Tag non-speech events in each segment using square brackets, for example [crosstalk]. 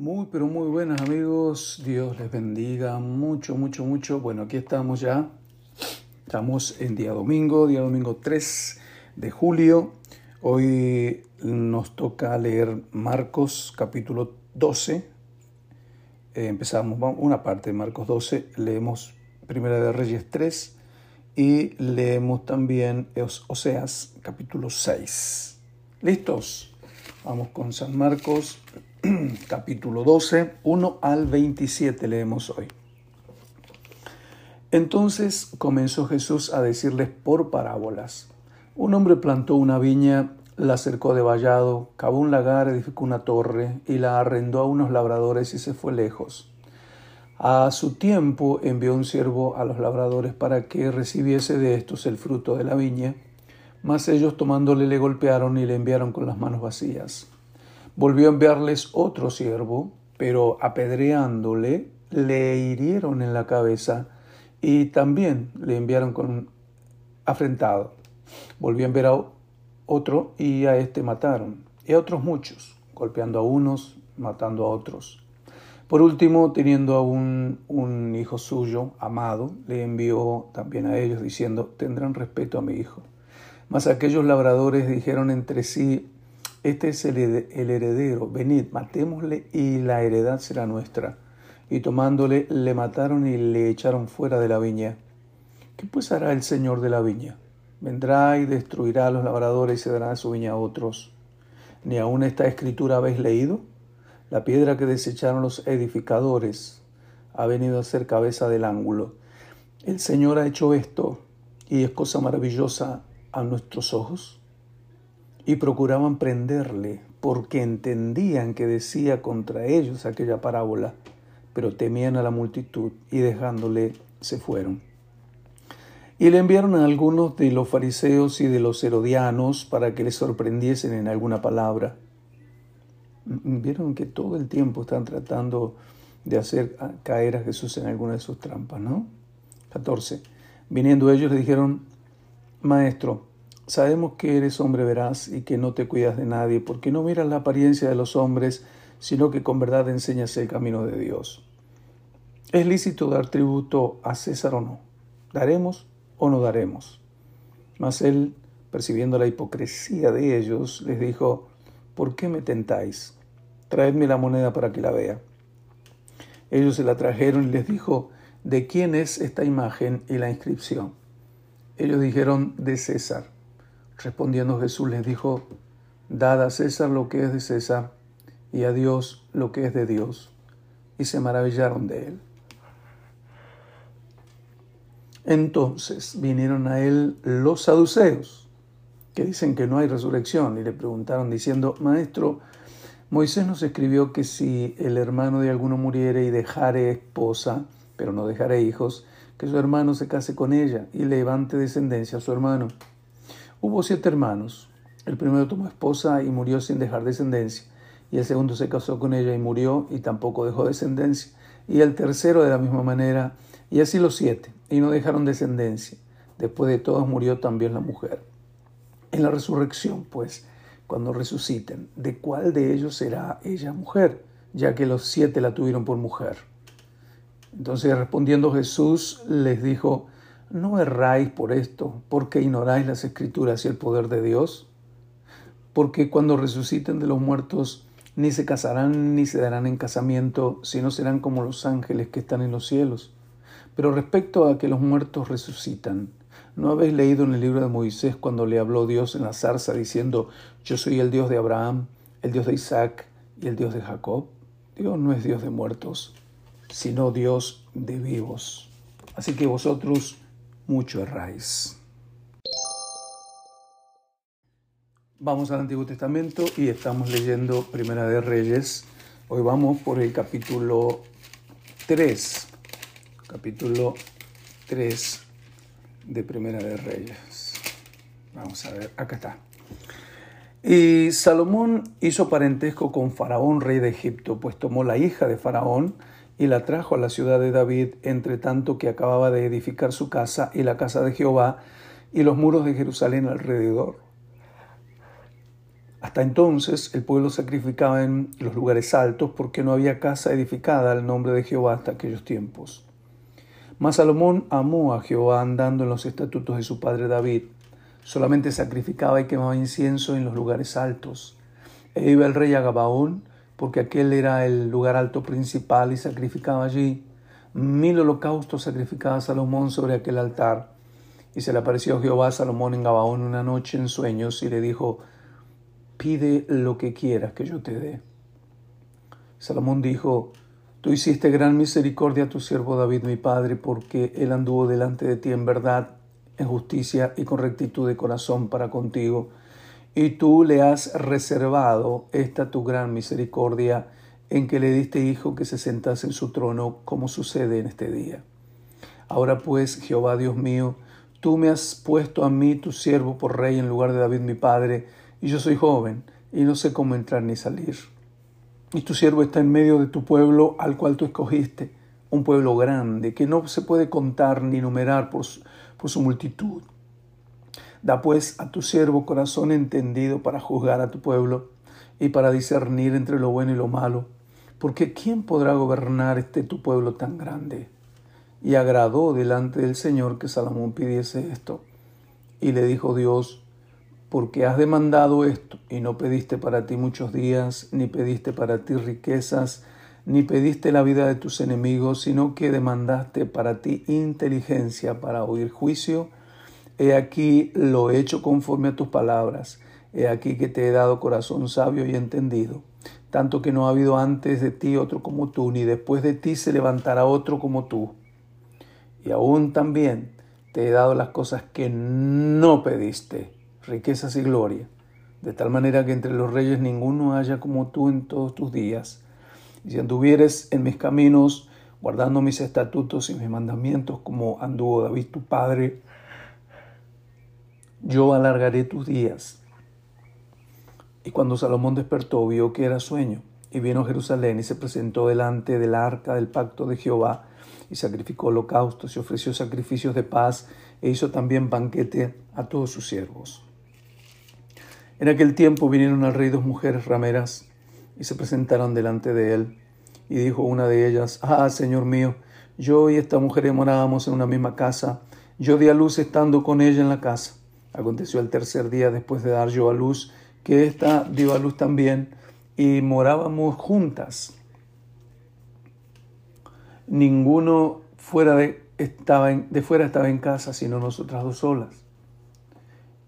Muy, pero muy buenas amigos. Dios les bendiga mucho, mucho, mucho. Bueno, aquí estamos ya. Estamos en día domingo, día domingo 3 de julio. Hoy nos toca leer Marcos capítulo 12. Eh, empezamos una parte de Marcos 12. Leemos Primera de Reyes 3 y leemos también Oseas capítulo 6. ¿Listos? Vamos con San Marcos [clears throat] capítulo 12, 1 al 27 leemos hoy. Entonces comenzó Jesús a decirles por parábolas. Un hombre plantó una viña, la cercó de vallado, cavó un lagar, edificó una torre y la arrendó a unos labradores y se fue lejos. A su tiempo envió un siervo a los labradores para que recibiese de estos el fruto de la viña, mas ellos tomándole le golpearon y le enviaron con las manos vacías. Volvió a enviarles otro siervo, pero apedreándole, le hirieron en la cabeza y también le enviaron con afrentado. Volvió a enviar a otro y a este mataron, y a otros muchos, golpeando a unos, matando a otros. Por último, teniendo a un hijo suyo, amado, le envió también a ellos, diciendo, tendrán respeto a mi hijo. Mas aquellos labradores dijeron entre sí, este es el heredero, venid, matémosle y la heredad será nuestra. Y tomándole, le mataron y le echaron fuera de la viña. ¿Qué pues hará el Señor de la viña? Vendrá y destruirá a los labradores y se dará su viña a otros. ¿Ni aún esta escritura habéis leído? La piedra que desecharon los edificadores ha venido a ser cabeza del ángulo. El Señor ha hecho esto y es cosa maravillosa a nuestros ojos y procuraban prenderle porque entendían que decía contra ellos aquella parábola, pero temían a la multitud y dejándole se fueron. Y le enviaron a algunos de los fariseos y de los herodianos para que le sorprendiesen en alguna palabra. Vieron que todo el tiempo están tratando de hacer caer a Jesús en alguna de sus trampas, ¿no? 14. Viniendo ellos le dijeron, Maestro, Sabemos que eres hombre veraz y que no te cuidas de nadie, porque no miras la apariencia de los hombres, sino que con verdad enseñas el camino de Dios. ¿Es lícito dar tributo a César o no? ¿Daremos o no daremos? Mas él, percibiendo la hipocresía de ellos, les dijo, ¿por qué me tentáis? Traedme la moneda para que la vea. Ellos se la trajeron y les dijo, ¿de quién es esta imagen y la inscripción? Ellos dijeron, de César. Respondiendo Jesús les dijo, Dad a César lo que es de César y a Dios lo que es de Dios. Y se maravillaron de él. Entonces vinieron a él los saduceos, que dicen que no hay resurrección, y le preguntaron diciendo, Maestro, Moisés nos escribió que si el hermano de alguno muriere y dejare esposa, pero no dejare hijos, que su hermano se case con ella y levante descendencia a su hermano. Hubo siete hermanos. El primero tomó esposa y murió sin dejar descendencia, y el segundo se casó con ella y murió y tampoco dejó descendencia, y el tercero de la misma manera, y así los siete, y no dejaron descendencia. Después de todos murió también la mujer. En la resurrección, pues, cuando resuciten, ¿de cuál de ellos será ella mujer? Ya que los siete la tuvieron por mujer. Entonces respondiendo Jesús les dijo, ¿No erráis por esto, porque ignoráis las escrituras y el poder de Dios? Porque cuando resuciten de los muertos, ni se casarán ni se darán en casamiento, sino serán como los ángeles que están en los cielos. Pero respecto a que los muertos resucitan, ¿no habéis leído en el libro de Moisés cuando le habló Dios en la zarza diciendo, yo soy el Dios de Abraham, el Dios de Isaac y el Dios de Jacob? Dios no es Dios de muertos, sino Dios de vivos. Así que vosotros mucho erráis. Vamos al Antiguo Testamento y estamos leyendo Primera de Reyes. Hoy vamos por el capítulo 3. Capítulo 3 de Primera de Reyes. Vamos a ver, acá está. Y Salomón hizo parentesco con Faraón, rey de Egipto, pues tomó la hija de Faraón, y la trajo a la ciudad de David, entre tanto que acababa de edificar su casa y la casa de Jehová y los muros de Jerusalén alrededor. Hasta entonces el pueblo sacrificaba en los lugares altos porque no había casa edificada al nombre de Jehová hasta aquellos tiempos. Mas Salomón amó a Jehová andando en los estatutos de su padre David. Solamente sacrificaba y quemaba incienso en los lugares altos. E iba el rey a Gabaón, porque aquel era el lugar alto principal y sacrificaba allí. Mil holocaustos sacrificaba Salomón sobre aquel altar. Y se le apareció Jehová a Salomón en Gabaón una noche en sueños y le dijo, pide lo que quieras que yo te dé. Salomón dijo, Tú hiciste gran misericordia a tu siervo David mi padre, porque él anduvo delante de ti en verdad, en justicia y con rectitud de corazón para contigo, y tú le has reservado esta tu gran misericordia en que le diste hijo que se sentase en su trono, como sucede en este día. Ahora pues, Jehová Dios mío, tú me has puesto a mí, tu siervo, por rey en lugar de David mi padre, y yo soy joven, y no sé cómo entrar ni salir. Y tu siervo está en medio de tu pueblo al cual tú escogiste, un pueblo grande, que no se puede contar ni numerar por su, por su multitud. Da pues a tu siervo corazón entendido para juzgar a tu pueblo y para discernir entre lo bueno y lo malo, porque ¿quién podrá gobernar este tu pueblo tan grande? Y agradó delante del Señor que Salomón pidiese esto. Y le dijo Dios, porque has demandado esto y no pediste para ti muchos días, ni pediste para ti riquezas, ni pediste la vida de tus enemigos, sino que demandaste para ti inteligencia para oír juicio. He aquí lo he hecho conforme a tus palabras. He aquí que te he dado corazón sabio y entendido, tanto que no ha habido antes de ti otro como tú, ni después de ti se levantará otro como tú. Y aún también te he dado las cosas que no pediste riquezas y gloria, de tal manera que entre los reyes ninguno haya como tú en todos tus días. Y si anduvieres en mis caminos, guardando mis estatutos y mis mandamientos, como anduvo David tu padre, yo alargaré tus días. Y cuando Salomón despertó, vio que era sueño, y vino a Jerusalén y se presentó delante del arca del pacto de Jehová, y sacrificó holocaustos y ofreció sacrificios de paz, e hizo también banquete a todos sus siervos. En aquel tiempo vinieron al rey dos mujeres rameras y se presentaron delante de él. Y dijo una de ellas, Ah, Señor mío, yo y esta mujer morábamos en una misma casa. Yo di a luz estando con ella en la casa. Aconteció el tercer día después de dar yo a luz, que ésta dio a luz también, y morábamos juntas. Ninguno fuera de, estaba de fuera estaba en casa, sino nosotras dos solas.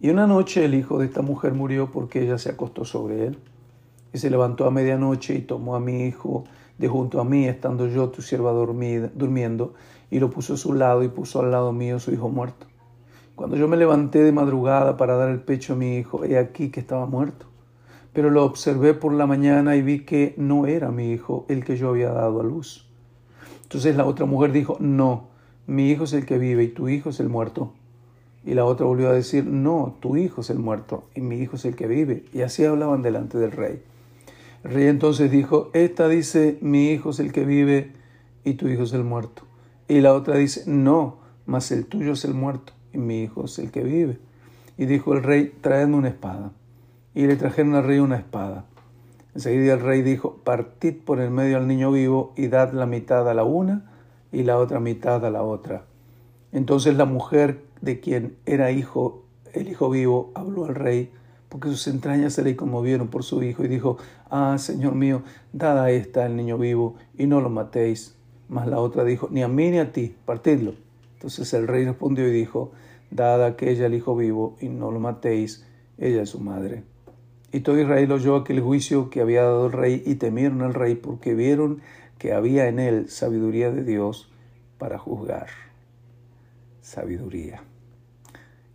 Y una noche el hijo de esta mujer murió porque ella se acostó sobre él. Y se levantó a medianoche y tomó a mi hijo de junto a mí, estando yo, tu sierva, durmiendo, y lo puso a su lado y puso al lado mío su hijo muerto. Cuando yo me levanté de madrugada para dar el pecho a mi hijo, he aquí que estaba muerto. Pero lo observé por la mañana y vi que no era mi hijo el que yo había dado a luz. Entonces la otra mujer dijo, no, mi hijo es el que vive y tu hijo es el muerto. Y la otra volvió a decir, no, tu hijo es el muerto y mi hijo es el que vive. Y así hablaban delante del rey. El rey entonces dijo, esta dice, mi hijo es el que vive y tu hijo es el muerto. Y la otra dice, no, mas el tuyo es el muerto y mi hijo es el que vive. Y dijo el rey, traedme una espada. Y le trajeron al rey una espada. Enseguida el rey dijo, partid por el medio al niño vivo y dad la mitad a la una y la otra mitad a la otra. Entonces la mujer de quien era hijo, el hijo vivo, habló al rey, porque sus entrañas se le conmovieron por su hijo, y dijo, Ah, Señor mío, dada esta el niño vivo, y no lo matéis. Mas la otra dijo, Ni a mí ni a ti, partidlo. Entonces el rey respondió y dijo, Dada aquella el hijo vivo, y no lo matéis, ella es su madre. Y todo Israel oyó aquel juicio que había dado el rey, y temieron al rey, porque vieron que había en él sabiduría de Dios para juzgar. Sabiduría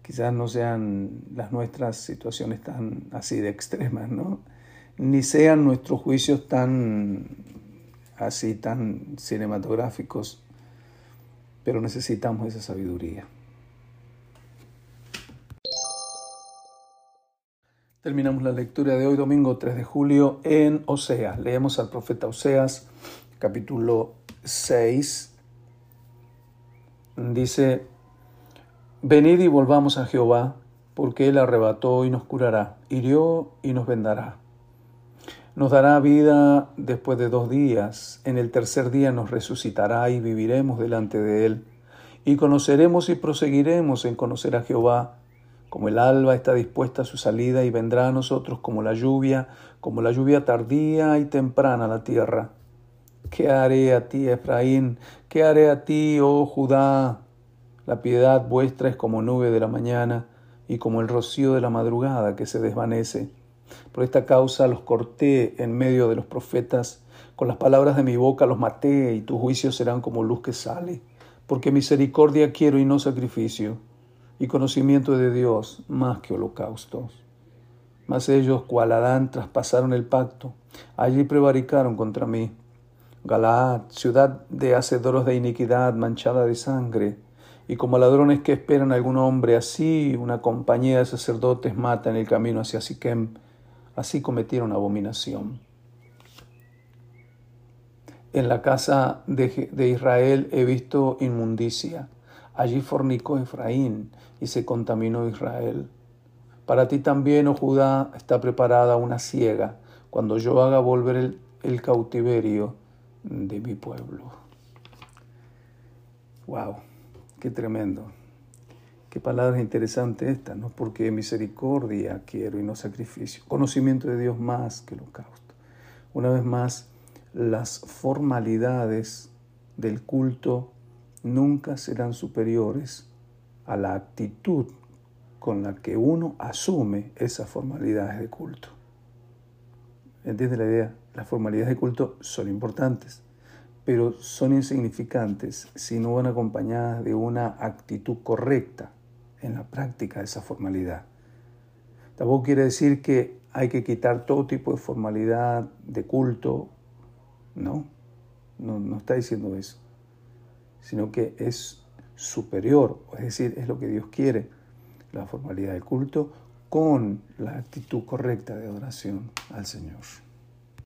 quizás no sean las nuestras situaciones tan así de extremas, ¿no? Ni sean nuestros juicios tan así, tan cinematográficos, pero necesitamos esa sabiduría. Terminamos la lectura de hoy, domingo 3 de julio, en Oseas. Leemos al profeta Oseas, capítulo 6. Dice, Venid y volvamos a Jehová, porque Él arrebató y nos curará, hirió y nos vendará. Nos dará vida después de dos días, en el tercer día nos resucitará y viviremos delante de Él, y conoceremos y proseguiremos en conocer a Jehová, como el alba está dispuesta a su salida y vendrá a nosotros como la lluvia, como la lluvia tardía y temprana a la tierra. ¿Qué haré a ti, Efraín? ¿Qué haré a ti, oh Judá? La piedad vuestra es como nube de la mañana y como el rocío de la madrugada que se desvanece. Por esta causa los corté en medio de los profetas, con las palabras de mi boca los maté, y tus juicios serán como luz que sale, porque misericordia quiero y no sacrificio, y conocimiento de Dios más que holocaustos. Mas ellos, cual Adán, traspasaron el pacto, allí prevaricaron contra mí. Galaad, ciudad de hacedoros de iniquidad, manchada de sangre, y como ladrones que esperan algún hombre, así una compañía de sacerdotes mata en el camino hacia Siquem, así cometieron abominación. En la casa de, de Israel he visto inmundicia, allí fornicó Efraín y se contaminó Israel. Para ti también, oh Judá, está preparada una ciega, cuando yo haga volver el, el cautiverio de mi pueblo. Wow. Qué tremendo. Qué palabras interesantes estas, ¿no? Porque misericordia quiero y no sacrificio. Conocimiento de Dios más que holocausto. Una vez más, las formalidades del culto nunca serán superiores a la actitud con la que uno asume esas formalidades de culto. ¿Entiendes la idea? Las formalidades de culto son importantes, pero son insignificantes si no van acompañadas de una actitud correcta en la práctica esa formalidad. Tampoco quiere decir que hay que quitar todo tipo de formalidad de culto, no, no, no está diciendo eso, sino que es superior, es decir, es lo que Dios quiere, la formalidad del culto con la actitud correcta de adoración al Señor.